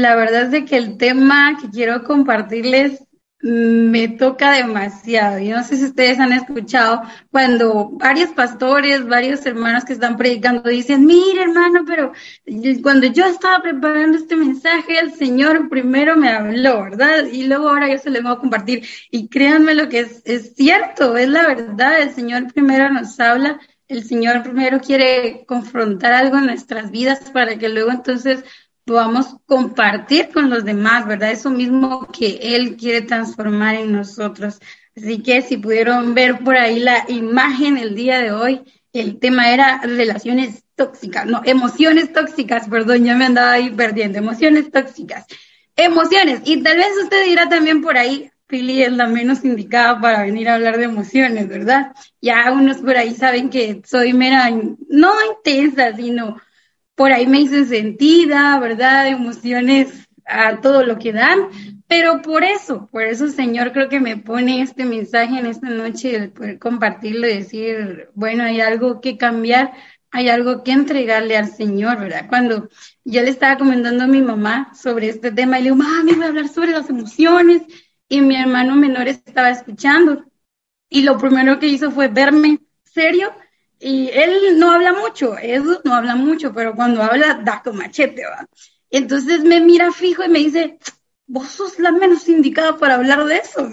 la verdad es de que el tema que quiero compartirles me toca demasiado. Yo no sé si ustedes han escuchado cuando varios pastores, varios hermanos que están predicando dicen, mire hermano, pero cuando yo estaba preparando este mensaje, el Señor primero me habló, ¿verdad? Y luego ahora yo se lo voy a compartir. Y créanme lo que es, es cierto, es la verdad, el Señor primero nos habla, el Señor primero quiere confrontar algo en nuestras vidas para que luego entonces podamos compartir con los demás, ¿verdad? Eso mismo que Él quiere transformar en nosotros. Así que si pudieron ver por ahí la imagen el día de hoy, el tema era relaciones tóxicas, no, emociones tóxicas, perdón, ya me andaba ahí perdiendo, emociones tóxicas. Emociones, y tal vez usted dirá también por ahí, Pili es la menos indicada para venir a hablar de emociones, ¿verdad? Ya unos por ahí saben que soy mera, no intensa, sino por ahí me hice sentida, ¿verdad? Emociones a todo lo que dan, pero por eso, por eso Señor creo que me pone este mensaje en esta noche, el poder compartirlo y decir, bueno, hay algo que cambiar, hay algo que entregarle al Señor, ¿verdad? Cuando yo le estaba comentando a mi mamá sobre este tema, y le digo, mami, voy a hablar sobre las emociones, y mi hermano menor estaba escuchando, y lo primero que hizo fue verme serio y él no habla mucho, eso no habla mucho, pero cuando habla da con machete, ¿va? Entonces me mira fijo y me dice, vos sos la menos indicada para hablar de eso.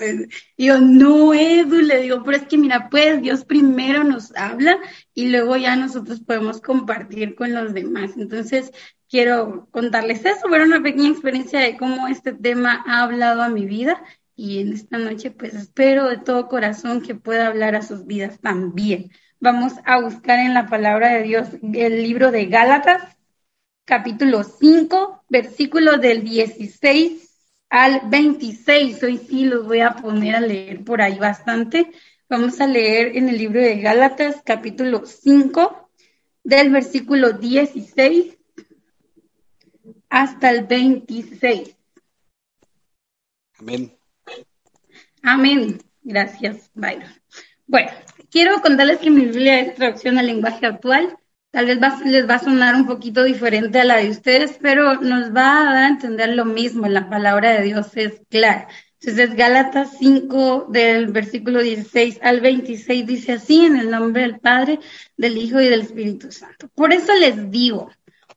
Y yo, no, Edu, le digo, pero es que mira, pues Dios primero nos habla y luego ya nosotros podemos compartir con los demás. Entonces, quiero contarles eso, ver una pequeña experiencia de cómo este tema ha hablado a mi vida y en esta noche, pues espero de todo corazón que pueda hablar a sus vidas también. Vamos a buscar en la palabra de Dios el libro de Gálatas, capítulo 5, versículos del 16 al 26. Hoy sí los voy a poner a leer por ahí bastante. Vamos a leer en el libro de Gálatas, capítulo 5, del versículo 16 hasta el 26. Amén. Amén. Gracias, Byron. Bueno, quiero contarles que mi Biblia es traducción al lenguaje actual. Tal vez les va a sonar un poquito diferente a la de ustedes, pero nos va a dar a entender lo mismo. La palabra de Dios es clara. Entonces, Gálatas 5, del versículo 16 al 26, dice así, en el nombre del Padre, del Hijo y del Espíritu Santo. Por eso les digo,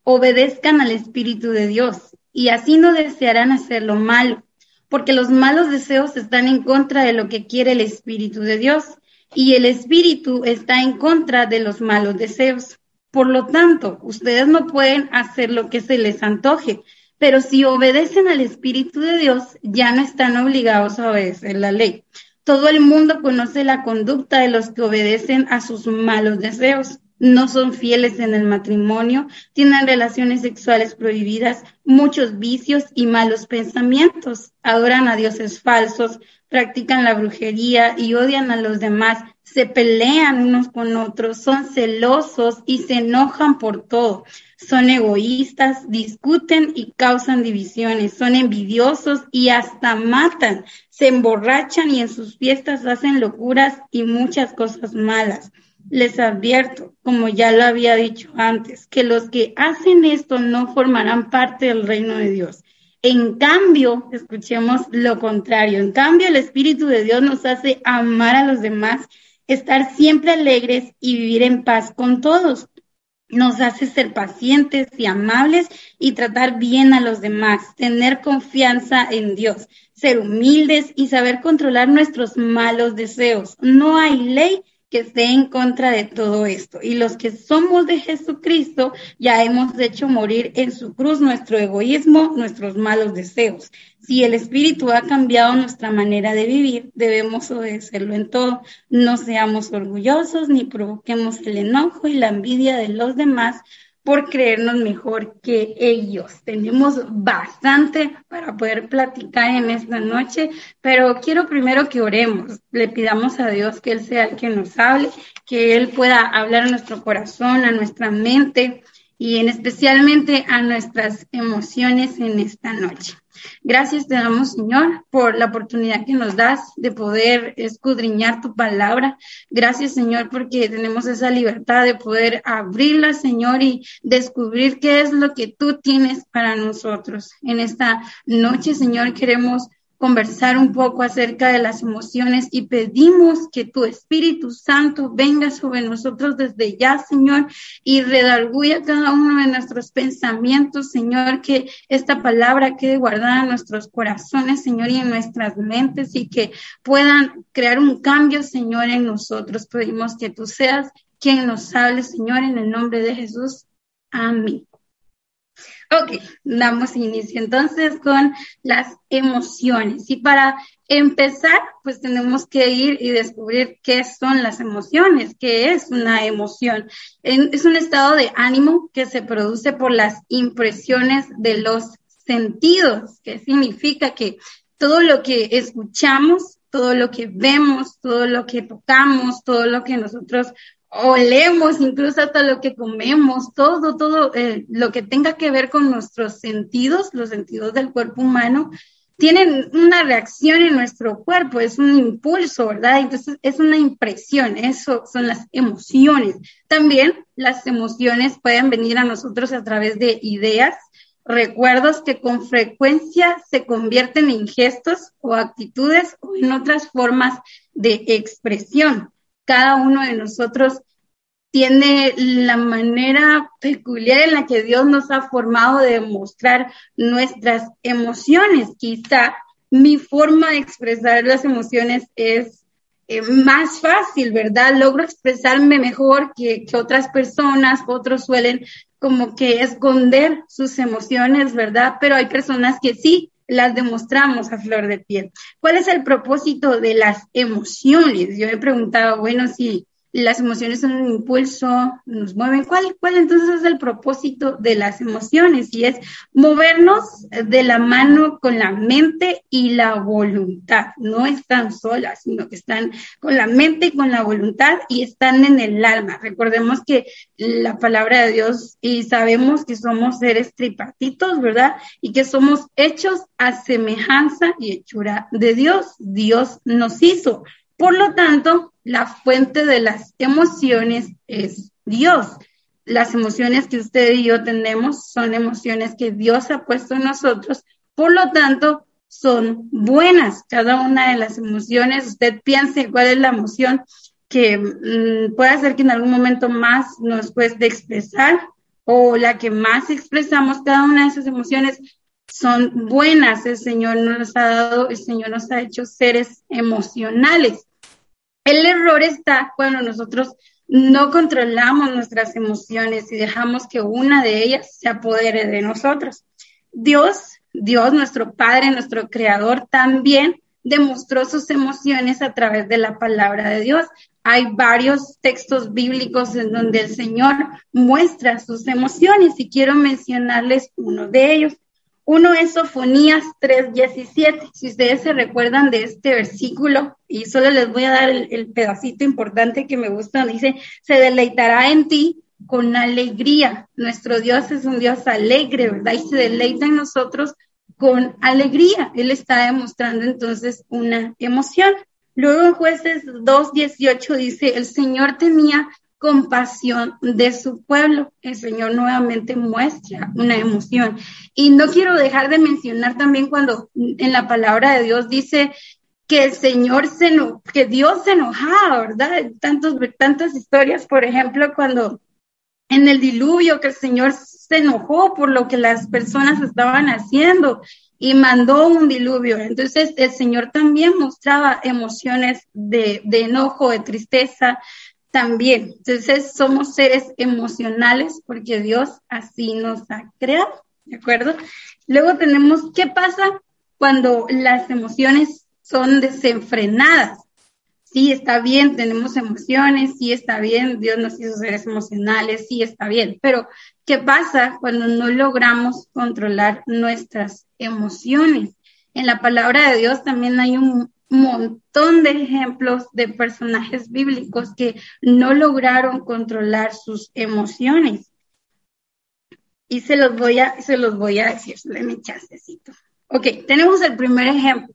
obedezcan al Espíritu de Dios, y así no desearán hacer lo malo, porque los malos deseos están en contra de lo que quiere el Espíritu de Dios y el espíritu está en contra de los malos deseos. Por lo tanto, ustedes no pueden hacer lo que se les antoje, pero si obedecen al Espíritu de Dios, ya no están obligados a obedecer la ley. Todo el mundo conoce la conducta de los que obedecen a sus malos deseos. No son fieles en el matrimonio, tienen relaciones sexuales prohibidas, muchos vicios y malos pensamientos, adoran a dioses falsos, practican la brujería y odian a los demás, se pelean unos con otros, son celosos y se enojan por todo, son egoístas, discuten y causan divisiones, son envidiosos y hasta matan, se emborrachan y en sus fiestas hacen locuras y muchas cosas malas. Les advierto, como ya lo había dicho antes, que los que hacen esto no formarán parte del reino de Dios. En cambio, escuchemos lo contrario. En cambio, el Espíritu de Dios nos hace amar a los demás, estar siempre alegres y vivir en paz con todos. Nos hace ser pacientes y amables y tratar bien a los demás, tener confianza en Dios, ser humildes y saber controlar nuestros malos deseos. No hay ley que esté en contra de todo esto. Y los que somos de Jesucristo ya hemos hecho morir en su cruz nuestro egoísmo, nuestros malos deseos. Si el Espíritu ha cambiado nuestra manera de vivir, debemos obedecerlo en todo. No seamos orgullosos ni provoquemos el enojo y la envidia de los demás, por creernos mejor que ellos. Tenemos bastante para poder platicar en esta noche, pero quiero primero que oremos, le pidamos a Dios que Él sea el que nos hable, que Él pueda hablar a nuestro corazón, a nuestra mente y en especialmente a nuestras emociones en esta noche. Gracias te damos, Señor, por la oportunidad que nos das de poder escudriñar tu palabra. Gracias, Señor, porque tenemos esa libertad de poder abrirla, Señor, y descubrir qué es lo que tú tienes para nosotros. En esta noche, Señor, queremos conversar un poco acerca de las emociones y pedimos que tu Espíritu Santo venga sobre nosotros desde ya, Señor, y redarguya cada uno de nuestros pensamientos, Señor, que esta palabra quede guardada en nuestros corazones, Señor, y en nuestras mentes y que puedan crear un cambio, Señor, en nosotros. Pedimos que tú seas quien nos hable, Señor, en el nombre de Jesús. Amén. Ok, damos inicio entonces con las emociones. Y para empezar, pues tenemos que ir y descubrir qué son las emociones, qué es una emoción. Es un estado de ánimo que se produce por las impresiones de los sentidos, que significa que todo lo que escuchamos, todo lo que vemos, todo lo que tocamos, todo lo que nosotros olemos, incluso hasta lo que comemos, todo, todo eh, lo que tenga que ver con nuestros sentidos, los sentidos del cuerpo humano, tienen una reacción en nuestro cuerpo, es un impulso, ¿verdad? Entonces es una impresión, eso son las emociones. También las emociones pueden venir a nosotros a través de ideas, recuerdos que con frecuencia se convierten en gestos o actitudes o en otras formas de expresión cada uno de nosotros tiene la manera peculiar en la que Dios nos ha formado de mostrar nuestras emociones. Quizá mi forma de expresar las emociones es eh, más fácil, ¿verdad? Logro expresarme mejor que, que otras personas, otros suelen como que esconder sus emociones, ¿verdad? Pero hay personas que sí las demostramos a flor de piel. ¿Cuál es el propósito de las emociones? Yo he preguntado, bueno, si las emociones son un impulso, nos mueven. ¿Cuál, ¿Cuál entonces es el propósito de las emociones? Y es movernos de la mano con la mente y la voluntad. No están solas, sino que están con la mente y con la voluntad y están en el alma. Recordemos que la palabra de Dios y sabemos que somos seres tripartitos, ¿verdad? Y que somos hechos a semejanza y hechura de Dios. Dios nos hizo. Por lo tanto, la fuente de las emociones es Dios. Las emociones que usted y yo tenemos son emociones que Dios ha puesto en nosotros. Por lo tanto, son buenas. Cada una de las emociones, usted piense cuál es la emoción que mm, puede hacer que en algún momento más nos cueste expresar o la que más expresamos, cada una de esas emociones son buenas. El Señor nos ha dado, el Señor nos ha hecho seres emocionales. El error está cuando nosotros no controlamos nuestras emociones y dejamos que una de ellas se apodere de nosotros. Dios, Dios, nuestro Padre, nuestro Creador, también demostró sus emociones a través de la palabra de Dios. Hay varios textos bíblicos en donde el Señor muestra sus emociones y quiero mencionarles uno de ellos. Uno es Sofonías 3:17. Si ustedes se recuerdan de este versículo, y solo les voy a dar el, pedacito importante que me gusta, dice, se deleitará en ti con alegría. Nuestro Dios es un Dios alegre, ¿verdad? Y se deleita en nosotros con alegría. Él está demostrando entonces una emoción. Luego en jueces 2.18 dice, el Señor tenía compasión de su pueblo. El Señor nuevamente muestra una emoción. Y no quiero dejar de mencionar también cuando en la palabra de Dios dice que el Señor se que Dios se enojaba, ¿verdad? Tantos, tantas historias, por ejemplo, cuando en el diluvio que el Señor se enojó por lo que las personas estaban haciendo y mandó un diluvio. Entonces el Señor también mostraba emociones de, de enojo, de tristeza, también. Entonces somos seres emocionales porque Dios así nos ha creado, ¿de acuerdo? Luego tenemos, ¿qué pasa cuando las emociones son desenfrenadas? Sí, está bien, tenemos emociones, sí está bien, Dios nos hizo seres emocionales, sí está bien, pero ¿qué pasa cuando no logramos controlar nuestras emociones? En la palabra de Dios también hay un, montón de ejemplos de personajes bíblicos que no lograron controlar sus emociones. y se los voy a, se los voy a decir, chancecito. Ok, tenemos el primer ejemplo,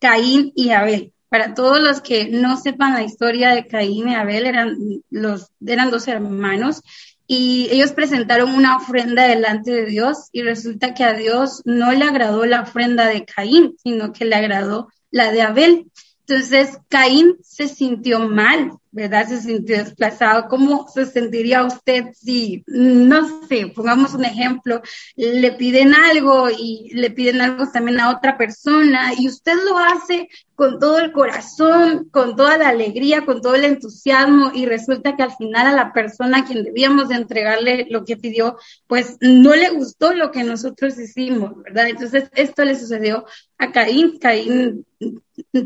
Caín y Abel. Para todos los que no sepan la historia de Caín y Abel, eran, los, eran dos hermanos y ellos presentaron una ofrenda delante de Dios y resulta que a Dios no le agradó la ofrenda de Caín, sino que le agradó la de Abel. Entonces Caín se sintió mal ¿verdad? Se sintió desplazado. ¿Cómo se sentiría usted si, no sé, pongamos un ejemplo, le piden algo y le piden algo también a otra persona y usted lo hace con todo el corazón, con toda la alegría, con todo el entusiasmo y resulta que al final a la persona a quien debíamos de entregarle lo que pidió, pues no le gustó lo que nosotros hicimos, ¿verdad? Entonces esto le sucedió a Caín. Caín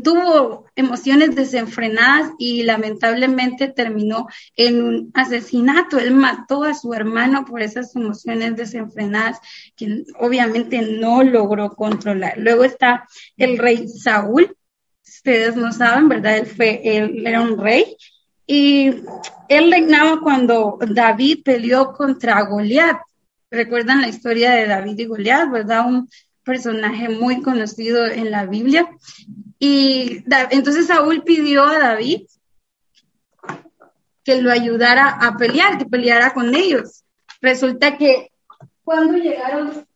tuvo emociones desenfrenadas y lamentablemente terminó en un asesinato. Él mató a su hermano por esas emociones desenfrenadas que obviamente no logró controlar. Luego está el rey Saúl ustedes no saben, ¿verdad? Él, fue, él era un rey y él reinaba cuando David peleó contra Goliat. ¿Recuerdan la historia de David y Goliat, verdad? Un personaje muy conocido en la Biblia. Y entonces Saúl pidió a David que lo ayudara a pelear, que peleara con ellos. Resulta que cuando llegaron,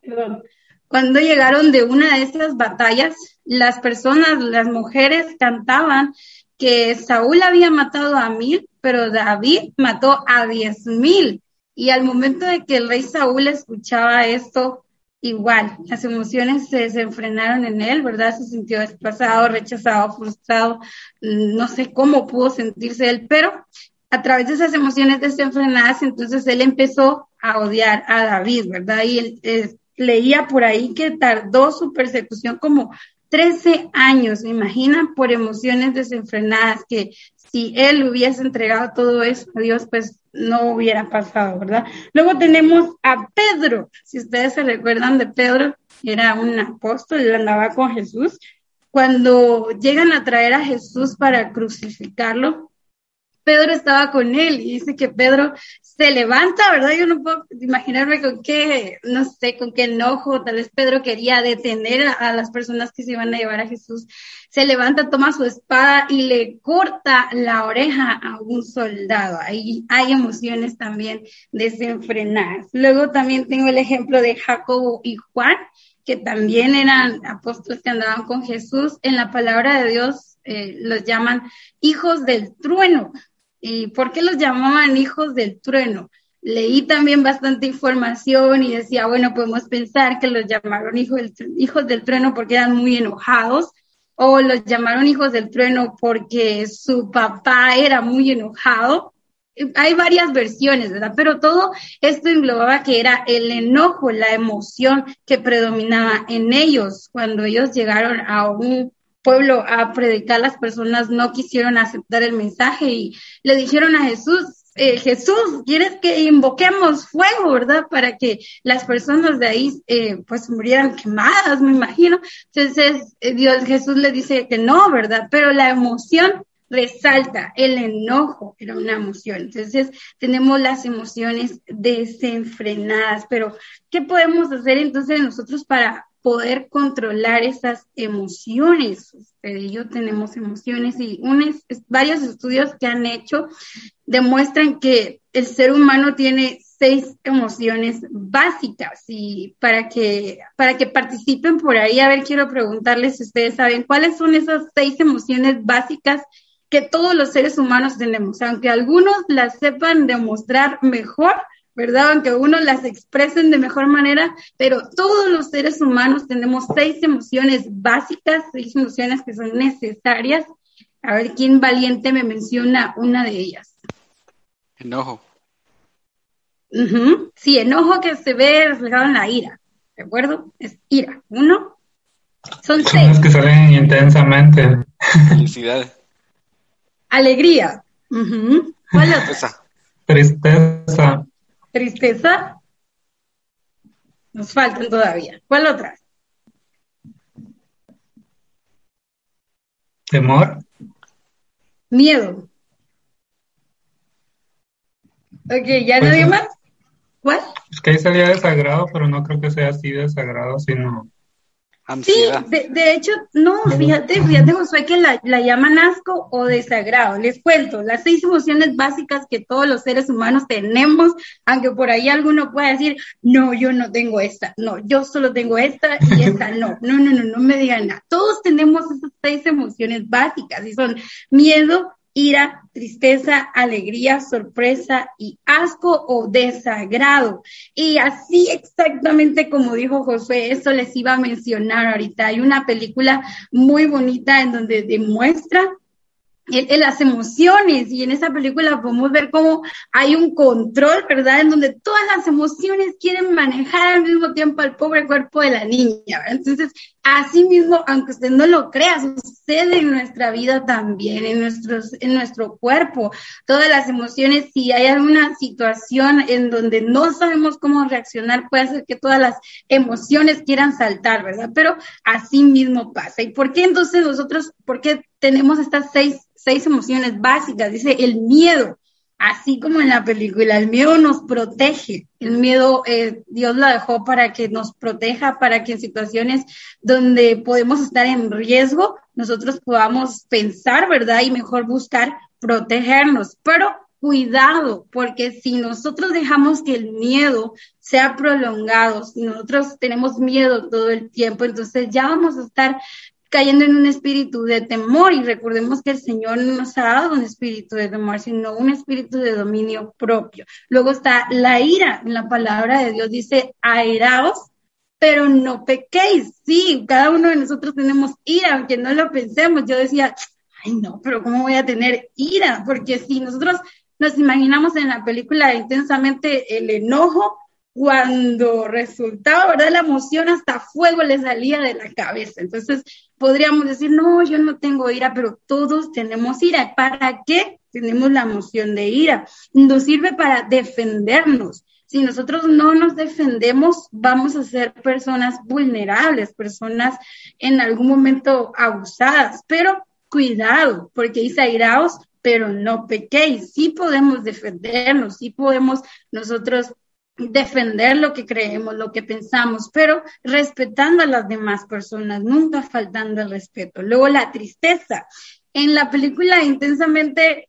perdón, cuando llegaron de una de esas batallas, las personas, las mujeres cantaban que Saúl había matado a mil, pero David mató a diez mil. Y al momento de que el rey Saúl escuchaba esto, igual, las emociones se desenfrenaron en él, ¿verdad? Se sintió desplazado, rechazado, frustrado, no sé cómo pudo sentirse él, pero a través de esas emociones desenfrenadas, entonces él empezó a odiar a David, ¿verdad? Y él, eh, leía por ahí que tardó su persecución como 13 años, me imaginan, por emociones desenfrenadas, que si él hubiese entregado todo eso a Dios, pues no hubiera pasado, ¿verdad? Luego tenemos a Pedro, si ustedes se recuerdan de Pedro, era un apóstol, él andaba con Jesús. Cuando llegan a traer a Jesús para crucificarlo, Pedro estaba con él y dice que Pedro se levanta, ¿verdad? Yo no puedo imaginarme con qué, no sé, con qué enojo, tal vez Pedro quería detener a, las personas que se iban a llevar a Jesús. Se levanta, toma su espada y le corta la oreja a un soldado. Ahí hay emociones también desenfrenadas. Luego también tengo el ejemplo de Jacobo y Juan, que también eran apóstoles que andaban con Jesús. En la palabra de Dios eh, los llaman hijos del trueno. ¿Y por qué los llamaban hijos del trueno? Leí también bastante información y decía, bueno, podemos pensar que los llamaron hijos del, hijos del trueno porque eran muy enojados, o los llamaron hijos del trueno porque su papá era muy enojado. Hay varias versiones, ¿verdad? Pero todo esto englobaba que era el enojo, la emoción que predominaba en ellos cuando ellos llegaron a un pueblo a predicar, las personas no quisieron aceptar el mensaje y le dijeron a Jesús, eh, Jesús, ¿quieres que invoquemos fuego, verdad? Para que las personas de ahí eh, pues murieran quemadas, me imagino. Entonces eh, Dios, Jesús le dice que no, ¿verdad? Pero la emoción resalta, el enojo era una emoción. Entonces tenemos las emociones desenfrenadas, pero ¿qué podemos hacer entonces nosotros para poder controlar esas emociones. Usted y yo tenemos emociones y varios estudios que han hecho demuestran que el ser humano tiene seis emociones básicas y para que, para que participen por ahí, a ver, quiero preguntarles si ustedes saben cuáles son esas seis emociones básicas que todos los seres humanos tenemos, aunque algunos las sepan demostrar mejor, ¿verdad? Aunque uno las expresen de mejor manera, pero todos los seres humanos tenemos seis emociones básicas, seis emociones que son necesarias. A ver, ¿quién valiente me menciona una de ellas? Enojo. Sí, enojo que se ve reflejado en la ira, ¿de acuerdo? Es ira. Uno. Son, son seis. que salen intensamente. Felicidad. Alegría. ¿Cuál otra? Tristeza. Tristeza. Nos faltan todavía. ¿Cuál otra? Temor. Miedo. Ok, ¿ya nadie pues, más? ¿Cuál? Es que ahí sería desagrado, pero no creo que sea así desagrado, sino Ansiedad. Sí, de, hecho, no, fíjate, fíjate, Josué, que la, la, llaman asco o desagrado. Les cuento, las seis emociones básicas que todos los seres humanos tenemos, aunque por ahí alguno pueda decir, no, yo no tengo esta, no, yo solo tengo esta y esta no, no, no, no, no me digan nada. Todos tenemos esas seis emociones básicas y son miedo, ira, tristeza, alegría, sorpresa y asco o desagrado. Y así exactamente como dijo José, eso les iba a mencionar ahorita. Hay una película muy bonita en donde demuestra en, las emociones y en esa película podemos ver cómo hay un control, ¿verdad? En donde todas las emociones quieren manejar al mismo tiempo al pobre cuerpo de la niña, ¿verdad? Entonces, así mismo, aunque usted no lo crea, sucede en nuestra vida también, en, nuestros, en nuestro cuerpo. Todas las emociones, si hay alguna situación en donde no sabemos cómo reaccionar, puede ser que todas las emociones quieran saltar, ¿verdad? Pero así mismo pasa. ¿Y por qué entonces nosotros, por qué tenemos estas seis seis emociones básicas. Dice el miedo, así como en la película, el miedo nos protege. El miedo eh, Dios lo dejó para que nos proteja, para que en situaciones donde podemos estar en riesgo, nosotros podamos pensar, ¿verdad? Y mejor buscar protegernos. Pero cuidado, porque si nosotros dejamos que el miedo sea prolongado, si nosotros tenemos miedo todo el tiempo, entonces ya vamos a estar cayendo en un espíritu de temor y recordemos que el Señor no nos ha dado un espíritu de temor, sino un espíritu de dominio propio. Luego está la ira, en la palabra de Dios dice, airaos, pero no pequéis. Sí, cada uno de nosotros tenemos ira, aunque no lo pensemos. Yo decía, ay no, pero ¿cómo voy a tener ira? Porque si nosotros nos imaginamos en la película intensamente el enojo, cuando resultaba, ¿verdad? La emoción hasta fuego le salía de la cabeza. Entonces, podríamos decir, no, yo no tengo ira, pero todos tenemos ira. ¿Para qué tenemos la emoción de ira? Nos sirve para defendernos. Si nosotros no nos defendemos, vamos a ser personas vulnerables, personas en algún momento abusadas. Pero cuidado, porque dice airaos, pero no pequéis. Sí podemos defendernos, sí podemos nosotros defender lo que creemos, lo que pensamos, pero respetando a las demás personas, nunca faltando el respeto. Luego la tristeza. En la película intensamente,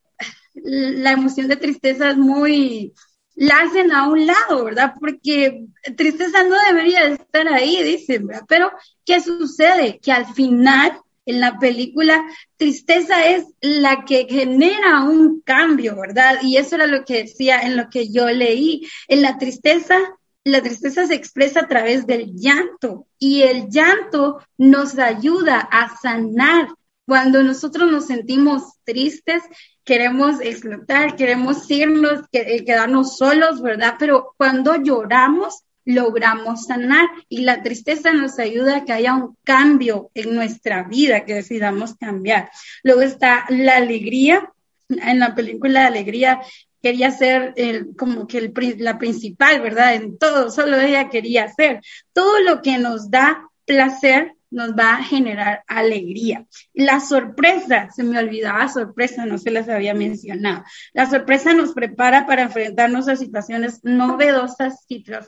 la emoción de tristeza es muy, la hacen a un lado, ¿verdad? Porque tristeza no debería estar ahí, dicen, ¿verdad? Pero, ¿qué sucede? Que al final en la película, tristeza es la que genera un cambio, ¿verdad? Y eso era lo que decía en lo que yo leí. En la tristeza, la tristeza se expresa a través del llanto y el llanto nos ayuda a sanar. Cuando nosotros nos sentimos tristes, queremos explotar, queremos irnos, eh, quedarnos solos, ¿verdad? Pero cuando lloramos, logramos sanar y la tristeza nos ayuda a que haya un cambio en nuestra vida, que decidamos cambiar. Luego está la alegría. En la película Alegría quería ser el, como que el, la principal, ¿verdad? En todo, solo ella quería ser. Todo lo que nos da placer nos va a generar alegría. La sorpresa, se me olvidaba sorpresa, no se las había mencionado. La sorpresa nos prepara para enfrentarnos a situaciones novedosas,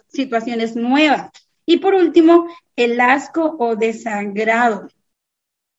situaciones nuevas. Y por último, el asco o desagrado.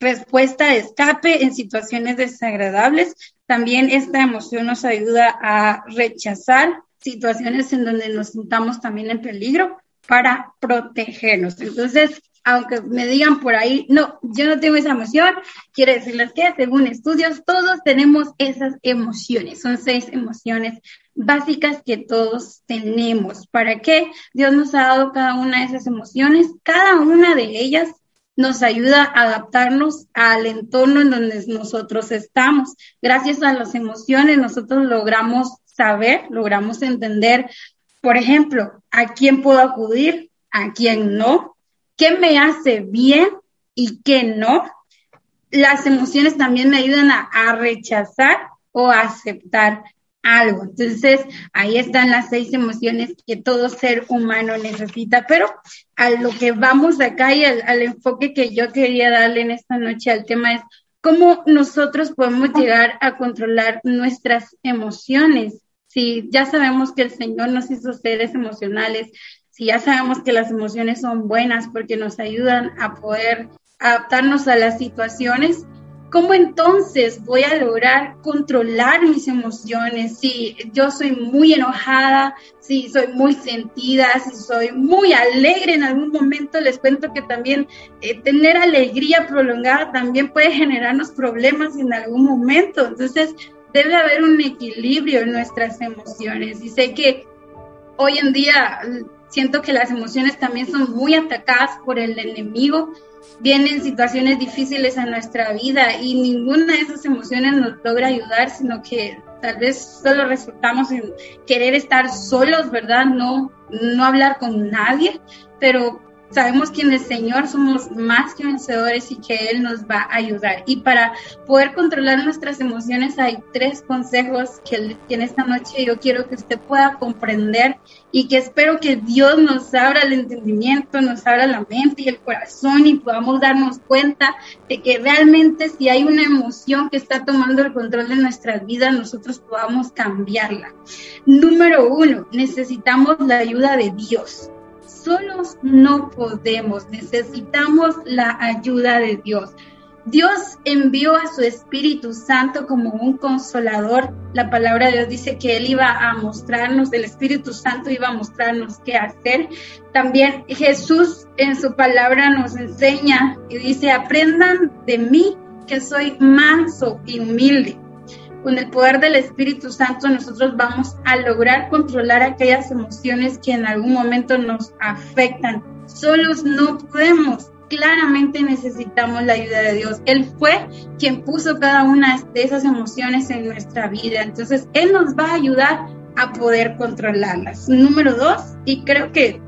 Respuesta de escape en situaciones desagradables. También esta emoción nos ayuda a rechazar situaciones en donde nos sintamos también en peligro para protegernos. Entonces, aunque me digan por ahí, no, yo no tengo esa emoción, quiero decirles que según estudios, todos tenemos esas emociones. Son seis emociones básicas que todos tenemos. ¿Para qué? Dios nos ha dado cada una de esas emociones. Cada una de ellas nos ayuda a adaptarnos al entorno en donde nosotros estamos. Gracias a las emociones, nosotros logramos saber, logramos entender, por ejemplo, a quién puedo acudir, a quién no, qué me hace bien y qué no. Las emociones también me ayudan a, rechazar o a aceptar algo. Entonces, ahí están las seis emociones que todo ser humano necesita, pero a lo que vamos acá y al, enfoque que yo quería darle en esta noche al tema es cómo nosotros podemos llegar a controlar nuestras emociones Si ya sabemos que el Señor nos hizo seres emocionales, si ya sabemos que las emociones son buenas porque nos ayudan a poder adaptarnos a las situaciones, ¿cómo entonces voy a lograr controlar mis emociones? Si yo soy muy enojada, si soy muy sentida, si soy muy alegre en algún momento, les cuento que también eh, tener alegría prolongada también puede generarnos problemas en algún momento. Entonces, debe haber un equilibrio en nuestras emociones. Y sé que hoy en día siento que las emociones también son muy atacadas por el enemigo. Vienen situaciones difíciles a nuestra vida y ninguna de esas emociones nos logra ayudar, sino que tal vez solo resultamos en querer estar solos, ¿verdad? No, no hablar con nadie, pero sabemos que en el Señor somos más que vencedores y que Él nos va a ayudar. Y para poder controlar nuestras emociones hay tres consejos que en esta noche yo quiero que usted pueda comprender y que espero que Dios nos abra el entendimiento, nos abra la mente y el corazón y podamos darnos cuenta de que realmente si hay una emoción que está tomando el control de nuestras vidas, nosotros podamos cambiarla. Número uno, necesitamos la ayuda de Dios solos no podemos, necesitamos la ayuda de Dios. Dios envió a su Espíritu Santo como un consolador. La palabra de Dios dice que Él iba a mostrarnos, el Espíritu Santo iba a mostrarnos qué hacer. También Jesús en su palabra nos enseña y dice, aprendan de mí que soy manso y humilde con el poder del Espíritu Santo nosotros vamos a lograr controlar aquellas emociones que en algún momento nos afectan. Solos no podemos. Claramente necesitamos la ayuda de Dios. Él fue quien puso cada una de esas emociones en nuestra vida. Entonces, Él nos va a ayudar a poder controlarlas. Número dos, y creo que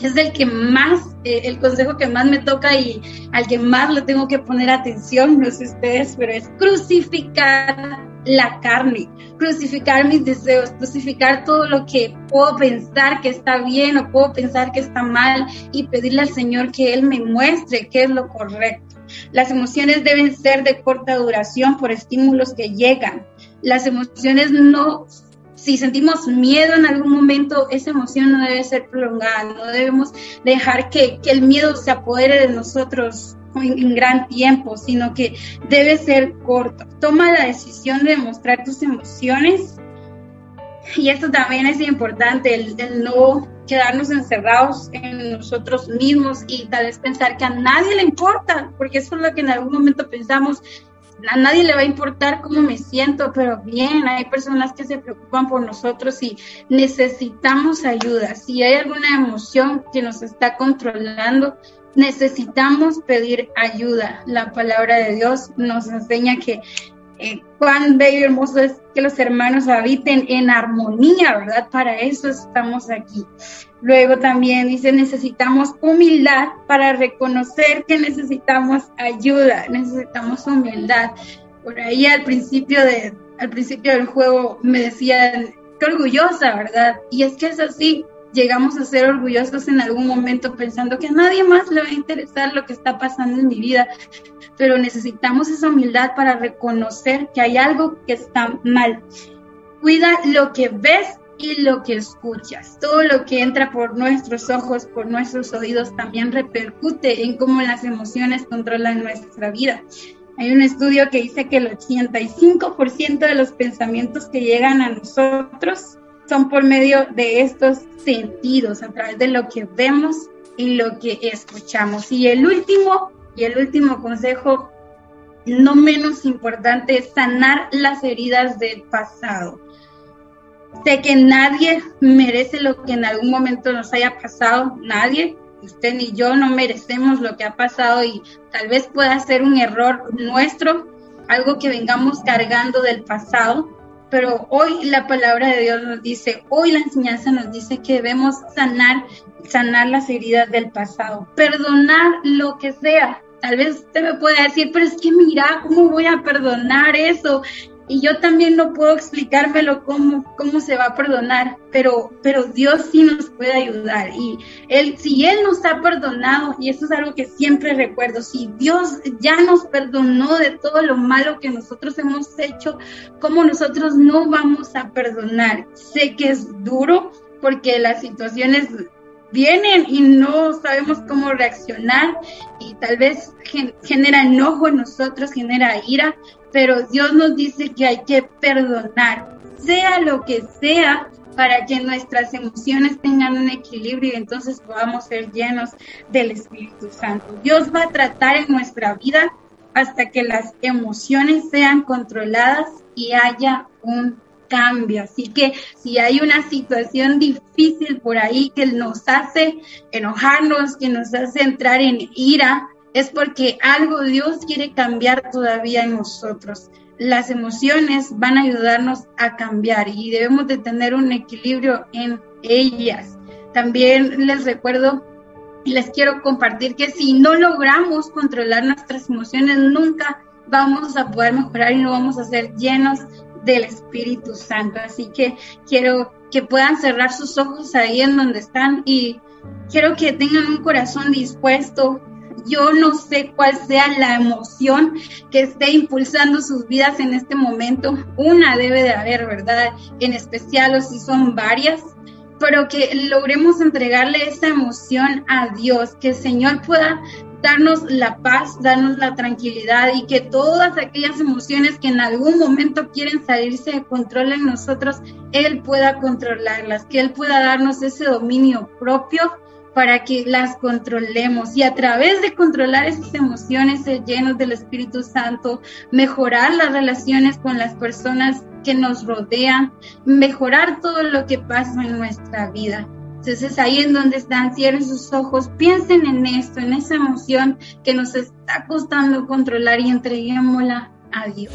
es el que más, eh, el consejo que más me toca y al que más le tengo que poner atención, no sé ustedes, pero es crucificar la carne, crucificar mis deseos, crucificar todo lo que puedo pensar que está bien o puedo pensar que está mal y pedirle al Señor que Él me muestre qué es lo correcto. Las emociones deben ser de corta duración por estímulos que llegan. Las emociones no si sentimos miedo en algún momento, esa emoción no debe ser prolongada, no debemos dejar que, que el miedo se apodere de nosotros en, gran tiempo, sino que debe ser corto. Toma la decisión de mostrar tus emociones y esto también es importante, el, no quedarnos encerrados en nosotros mismos y tal vez pensar que a nadie le importa, porque eso es lo que en algún momento pensamos, a nadie le va a importar cómo me siento, pero bien, hay personas que se preocupan por nosotros y necesitamos ayuda. Si hay alguna emoción que nos está controlando, necesitamos pedir ayuda. La palabra de Dios nos enseña que eh, cuán bello y hermoso es que los hermanos habiten en armonía, ¿verdad? Para eso estamos aquí. Luego también dice, necesitamos humildad para reconocer que necesitamos ayuda, necesitamos humildad. Por ahí al principio, de, al principio del juego me decían, qué orgullosa, ¿verdad? Y es que es así, llegamos a ser orgullosos en algún momento pensando que a nadie más le va a interesar lo que está pasando en mi vida, pero necesitamos esa humildad para reconocer que hay algo que está mal. Cuida lo que ves y lo que escuchas. Todo lo que entra por nuestros ojos, por nuestros oídos, también repercute en cómo las emociones controlan nuestra vida. Hay un estudio que dice que el 85% de los pensamientos que llegan a nosotros son por medio de estos sentidos, a través de lo que vemos y lo que escuchamos. Y el último, y el último consejo, no menos importante, es sanar las heridas del pasado. Sé que nadie merece lo que en algún momento nos haya pasado, nadie, usted ni yo no merecemos lo que ha pasado y tal vez pueda ser un error nuestro, algo que vengamos cargando del pasado, pero hoy la palabra de Dios nos dice, hoy la enseñanza nos dice que debemos sanar, sanar las heridas del pasado, perdonar lo que sea. Tal vez usted me pueda decir, pero es que mira, ¿cómo voy a perdonar eso? Y yo también no puedo explicármelo cómo, cómo se va a perdonar, pero, pero Dios sí nos puede ayudar. Y él, si Él nos ha perdonado, y eso es algo que siempre recuerdo, si Dios ya nos perdonó de todo lo malo que nosotros hemos hecho, ¿cómo nosotros no vamos a perdonar? Sé que es duro porque las situaciones vienen y no sabemos cómo reaccionar y tal vez genera enojo en nosotros, genera ira, pero Dios nos dice que hay que perdonar, sea lo que sea, para que nuestras emociones tengan un equilibrio y entonces podamos ser llenos del Espíritu Santo. Dios va a tratar en nuestra vida hasta que las emociones sean controladas y haya un cambio. Así que si hay una situación difícil por ahí que nos hace enojarnos, que nos hace entrar en ira, es porque algo Dios quiere cambiar todavía en nosotros. Las emociones van a ayudarnos a cambiar y debemos de tener un equilibrio en ellas. También les recuerdo y les quiero compartir que si no logramos controlar nuestras emociones, nunca vamos a poder mejorar y no vamos a ser llenos del Espíritu Santo. Así que quiero que puedan cerrar sus ojos ahí en donde están y quiero que tengan un corazón dispuesto. Yo no sé cuál sea la emoción que esté impulsando sus vidas en este momento. Una debe de haber, ¿verdad? En especial o si son varias pero que logremos entregarle esa emoción a Dios, que el Señor pueda darnos la paz, darnos la tranquilidad y que todas aquellas emociones que en algún momento quieren salirse de control en nosotros, Él pueda controlarlas, que Él pueda darnos ese dominio propio para que las controlemos y a través de controlar esas emociones llenos del Espíritu Santo, mejorar las relaciones con las personas que nos rodean, mejorar todo lo que pasa en nuestra vida. Entonces ahí en donde están, cierren sus ojos, piensen en esto, en esa emoción que nos está costando controlar y entreguémosla a Dios.